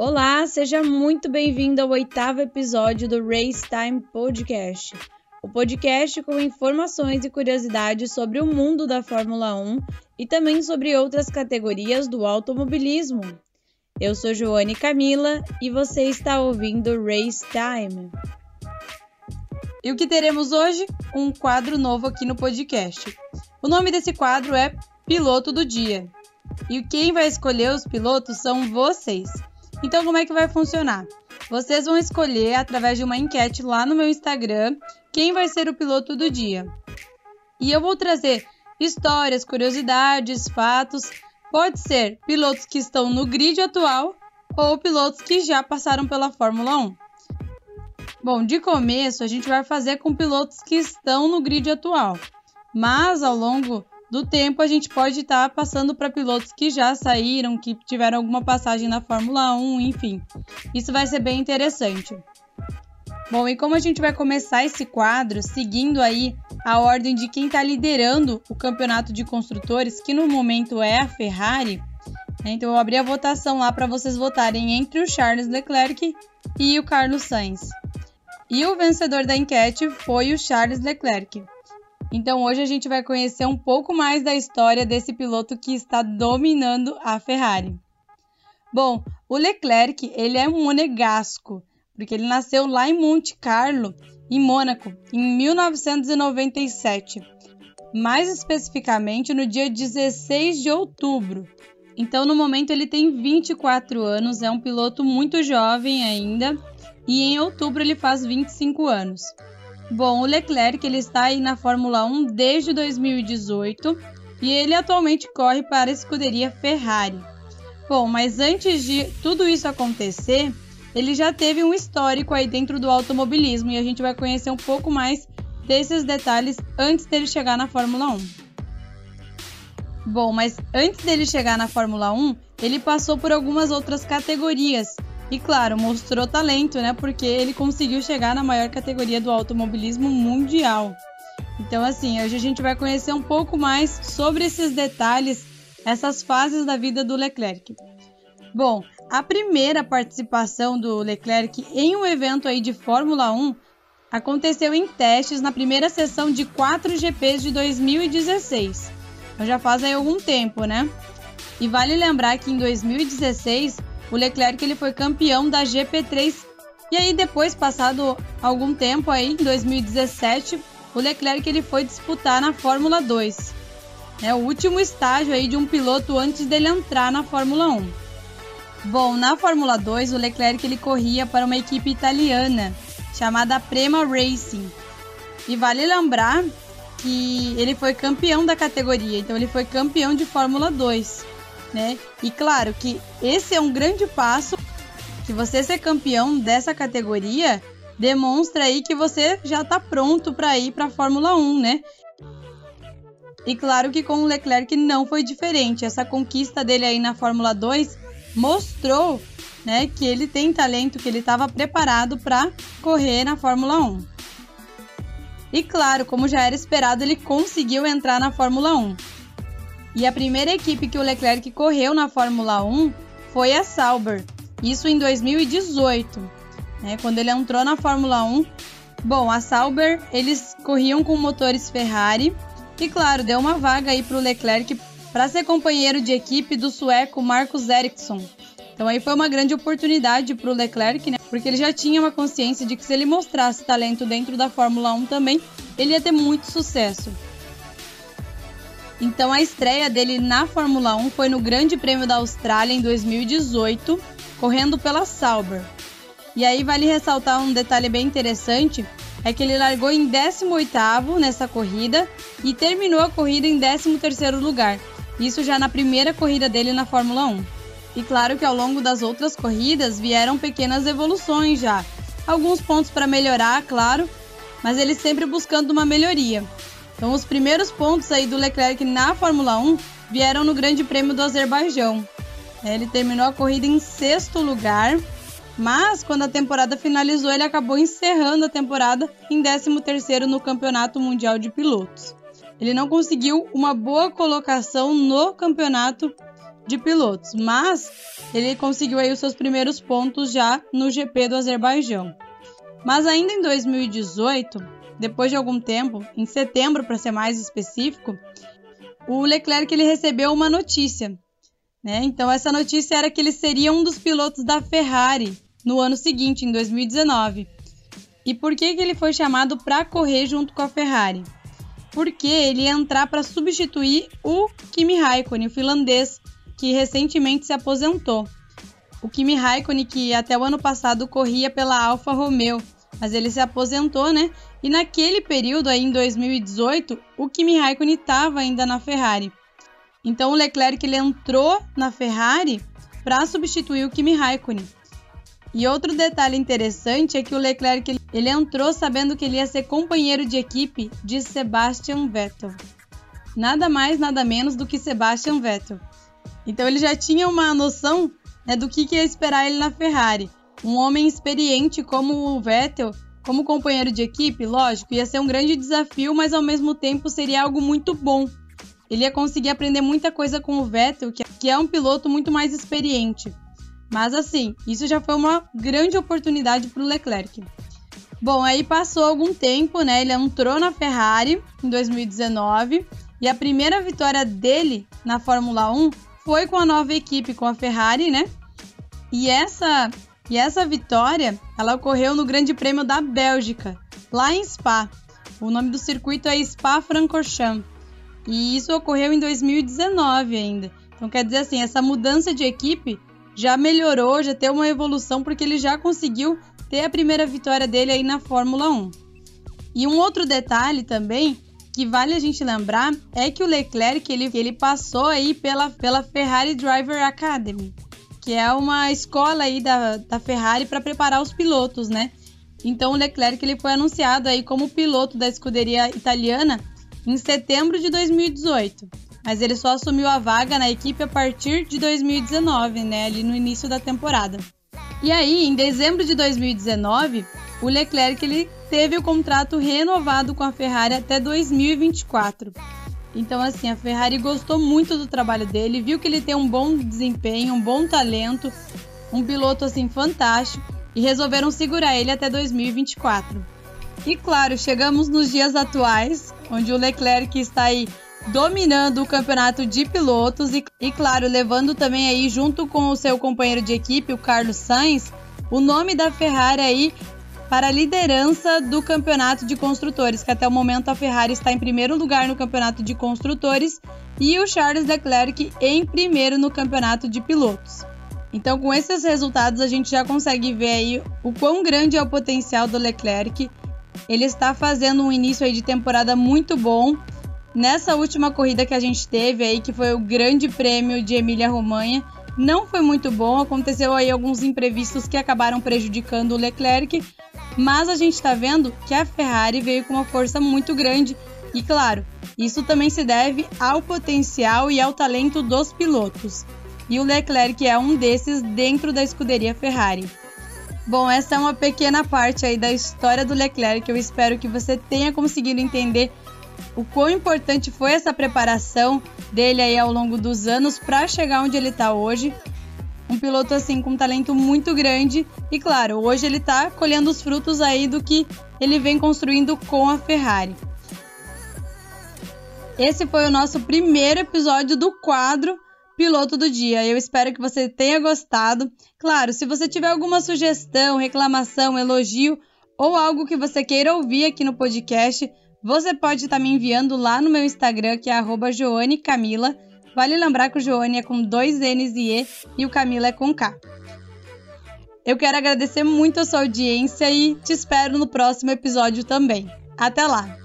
Olá, seja muito bem-vindo ao oitavo episódio do Race Time Podcast. O podcast com informações e curiosidades sobre o mundo da Fórmula 1 e também sobre outras categorias do automobilismo. Eu sou Joane Camila e você está ouvindo Race Time. E o que teremos hoje? Um quadro novo aqui no podcast. O nome desse quadro é Piloto do Dia. E quem vai escolher os pilotos são vocês. Então, como é que vai funcionar? Vocês vão escolher através de uma enquete lá no meu Instagram quem vai ser o piloto do dia. E eu vou trazer histórias, curiosidades, fatos. Pode ser pilotos que estão no grid atual ou pilotos que já passaram pela Fórmula 1. Bom, de começo a gente vai fazer com pilotos que estão no grid atual, mas ao longo do tempo, a gente pode estar tá passando para pilotos que já saíram, que tiveram alguma passagem na Fórmula 1, enfim. Isso vai ser bem interessante. Bom, e como a gente vai começar esse quadro seguindo aí a ordem de quem está liderando o campeonato de construtores, que no momento é a Ferrari, né? então eu abri a votação lá para vocês votarem entre o Charles Leclerc e o Carlos Sainz. E o vencedor da enquete foi o Charles Leclerc. Então hoje a gente vai conhecer um pouco mais da história desse piloto que está dominando a Ferrari. Bom, o Leclerc ele é um monegasco, porque ele nasceu lá em Monte Carlo, em Mônaco, em 1997, mais especificamente no dia 16 de outubro. Então, no momento, ele tem 24 anos, é um piloto muito jovem ainda, e em outubro ele faz 25 anos. Bom, o Leclerc ele está aí na Fórmula 1 desde 2018 e ele atualmente corre para a escuderia Ferrari. Bom, mas antes de tudo isso acontecer, ele já teve um histórico aí dentro do automobilismo e a gente vai conhecer um pouco mais desses detalhes antes dele chegar na Fórmula 1. Bom, mas antes dele chegar na Fórmula 1, ele passou por algumas outras categorias e claro, mostrou talento, né? Porque ele conseguiu chegar na maior categoria do automobilismo mundial. Então, assim, hoje a gente vai conhecer um pouco mais sobre esses detalhes, essas fases da vida do Leclerc. Bom, a primeira participação do Leclerc em um evento aí de Fórmula 1 aconteceu em testes na primeira sessão de 4 GPs de 2016. Então já faz aí algum tempo, né? E vale lembrar que em 2016 o Leclerc ele foi campeão da GP3 e aí depois, passado algum tempo aí, em 2017, o Leclerc ele foi disputar na Fórmula 2. É o último estágio aí de um piloto antes dele entrar na Fórmula 1. Bom, na Fórmula 2, o Leclerc ele corria para uma equipe italiana chamada Prema Racing. E vale lembrar que ele foi campeão da categoria, então ele foi campeão de Fórmula 2 né? E claro que esse é um grande passo que você ser campeão dessa categoria demonstra aí que você já está pronto para ir para a Fórmula 1, né? E claro que com o Leclerc não foi diferente. Essa conquista dele aí na Fórmula 2 mostrou, né, que ele tem talento, que ele estava preparado para correr na Fórmula 1. E claro, como já era esperado, ele conseguiu entrar na Fórmula 1. E a primeira equipe que o Leclerc correu na Fórmula 1 foi a Sauber, isso em 2018, né, quando ele entrou na Fórmula 1. Bom, a Sauber eles corriam com motores Ferrari e, claro, deu uma vaga aí para o Leclerc para ser companheiro de equipe do sueco Marcus Ericsson. Então aí foi uma grande oportunidade para o Leclerc, né? Porque ele já tinha uma consciência de que se ele mostrasse talento dentro da Fórmula 1 também, ele ia ter muito sucesso. Então a estreia dele na Fórmula 1 foi no Grande Prêmio da Austrália em 2018, correndo pela Sauber. E aí vale ressaltar um detalhe bem interessante, é que ele largou em 18º nessa corrida e terminou a corrida em 13º lugar. Isso já na primeira corrida dele na Fórmula 1. E claro que ao longo das outras corridas vieram pequenas evoluções já. Alguns pontos para melhorar, claro, mas ele sempre buscando uma melhoria. Então, os primeiros pontos aí do Leclerc na Fórmula 1 vieram no Grande Prêmio do Azerbaijão. É, ele terminou a corrida em sexto lugar, mas quando a temporada finalizou, ele acabou encerrando a temporada em 13º no Campeonato Mundial de Pilotos. Ele não conseguiu uma boa colocação no campeonato de pilotos, mas ele conseguiu aí os seus primeiros pontos já no GP do Azerbaijão. Mas ainda em 2018, depois de algum tempo, em setembro para ser mais específico, o Leclerc ele recebeu uma notícia. Né? Então essa notícia era que ele seria um dos pilotos da Ferrari no ano seguinte, em 2019. E por que, que ele foi chamado para correr junto com a Ferrari? Porque ele ia entrar para substituir o Kimi Raikkonen, o finlandês, que recentemente se aposentou. O Kimi Raikkonen, que até o ano passado corria pela Alfa Romeo, mas ele se aposentou, né? E naquele período aí em 2018, o Kimi Raikkonen estava ainda na Ferrari. Então o Leclerc ele entrou na Ferrari para substituir o Kimi Raikkonen. E outro detalhe interessante é que o Leclerc ele, entrou sabendo que ele ia ser companheiro de equipe de Sebastian Vettel. Nada mais, nada menos do que Sebastian Vettel. Então ele já tinha uma noção né, do que, que ia esperar ele na Ferrari. Um homem experiente como o Vettel, como companheiro de equipe, lógico, ia ser um grande desafio, mas ao mesmo tempo seria algo muito bom. Ele ia conseguir aprender muita coisa com o Vettel, que é um piloto muito mais experiente. Mas assim, isso já foi uma grande oportunidade para o Leclerc. Bom, aí passou algum tempo, né? Ele entrou na Ferrari em 2019 e a primeira vitória dele na Fórmula 1 foi com a nova equipe, com a Ferrari, né? E essa e essa vitória, ela ocorreu no Grande Prêmio da Bélgica, lá em Spa. O nome do circuito é Spa-Francorchamps. E isso ocorreu em 2019 ainda. Então quer dizer assim, essa mudança de equipe já melhorou, já tem uma evolução porque ele já conseguiu ter a primeira vitória dele aí na Fórmula 1. E um outro detalhe também que vale a gente lembrar é que o Leclerc ele, ele passou aí pela, pela Ferrari Driver Academy que é uma escola aí da, da Ferrari para preparar os pilotos, né? Então o Leclerc ele foi anunciado aí como piloto da escuderia italiana em setembro de 2018, mas ele só assumiu a vaga na equipe a partir de 2019, né, ali no início da temporada. E aí, em dezembro de 2019, o Leclerc ele teve o contrato renovado com a Ferrari até 2024. Então, assim, a Ferrari gostou muito do trabalho dele, viu que ele tem um bom desempenho, um bom talento, um piloto assim fantástico e resolveram segurar ele até 2024. E claro, chegamos nos dias atuais, onde o Leclerc está aí dominando o campeonato de pilotos e, e claro, levando também aí junto com o seu companheiro de equipe, o Carlos Sainz, o nome da Ferrari aí para a liderança do campeonato de construtores, que até o momento a Ferrari está em primeiro lugar no campeonato de construtores e o Charles Leclerc em primeiro no campeonato de pilotos. Então, com esses resultados, a gente já consegue ver aí o quão grande é o potencial do Leclerc. Ele está fazendo um início aí de temporada muito bom. Nessa última corrida que a gente teve aí, que foi o Grande Prêmio de Emília-Romanha, não foi muito bom. Aconteceu aí alguns imprevistos que acabaram prejudicando o Leclerc, mas a gente está vendo que a Ferrari veio com uma força muito grande e, claro, isso também se deve ao potencial e ao talento dos pilotos. E o Leclerc é um desses dentro da escuderia Ferrari. Bom, essa é uma pequena parte aí da história do Leclerc. Eu espero que você tenha conseguido entender o quão importante foi essa preparação dele aí ao longo dos anos para chegar onde ele está hoje piloto assim com um talento muito grande e claro, hoje ele está colhendo os frutos aí do que ele vem construindo com a Ferrari. Esse foi o nosso primeiro episódio do quadro Piloto do Dia. Eu espero que você tenha gostado. Claro, se você tiver alguma sugestão, reclamação, elogio ou algo que você queira ouvir aqui no podcast, você pode estar me enviando lá no meu Instagram, que é @joanecamila. Vale lembrar que o Joane é com dois N's e E e o Camila é com K. Eu quero agradecer muito a sua audiência e te espero no próximo episódio também. Até lá!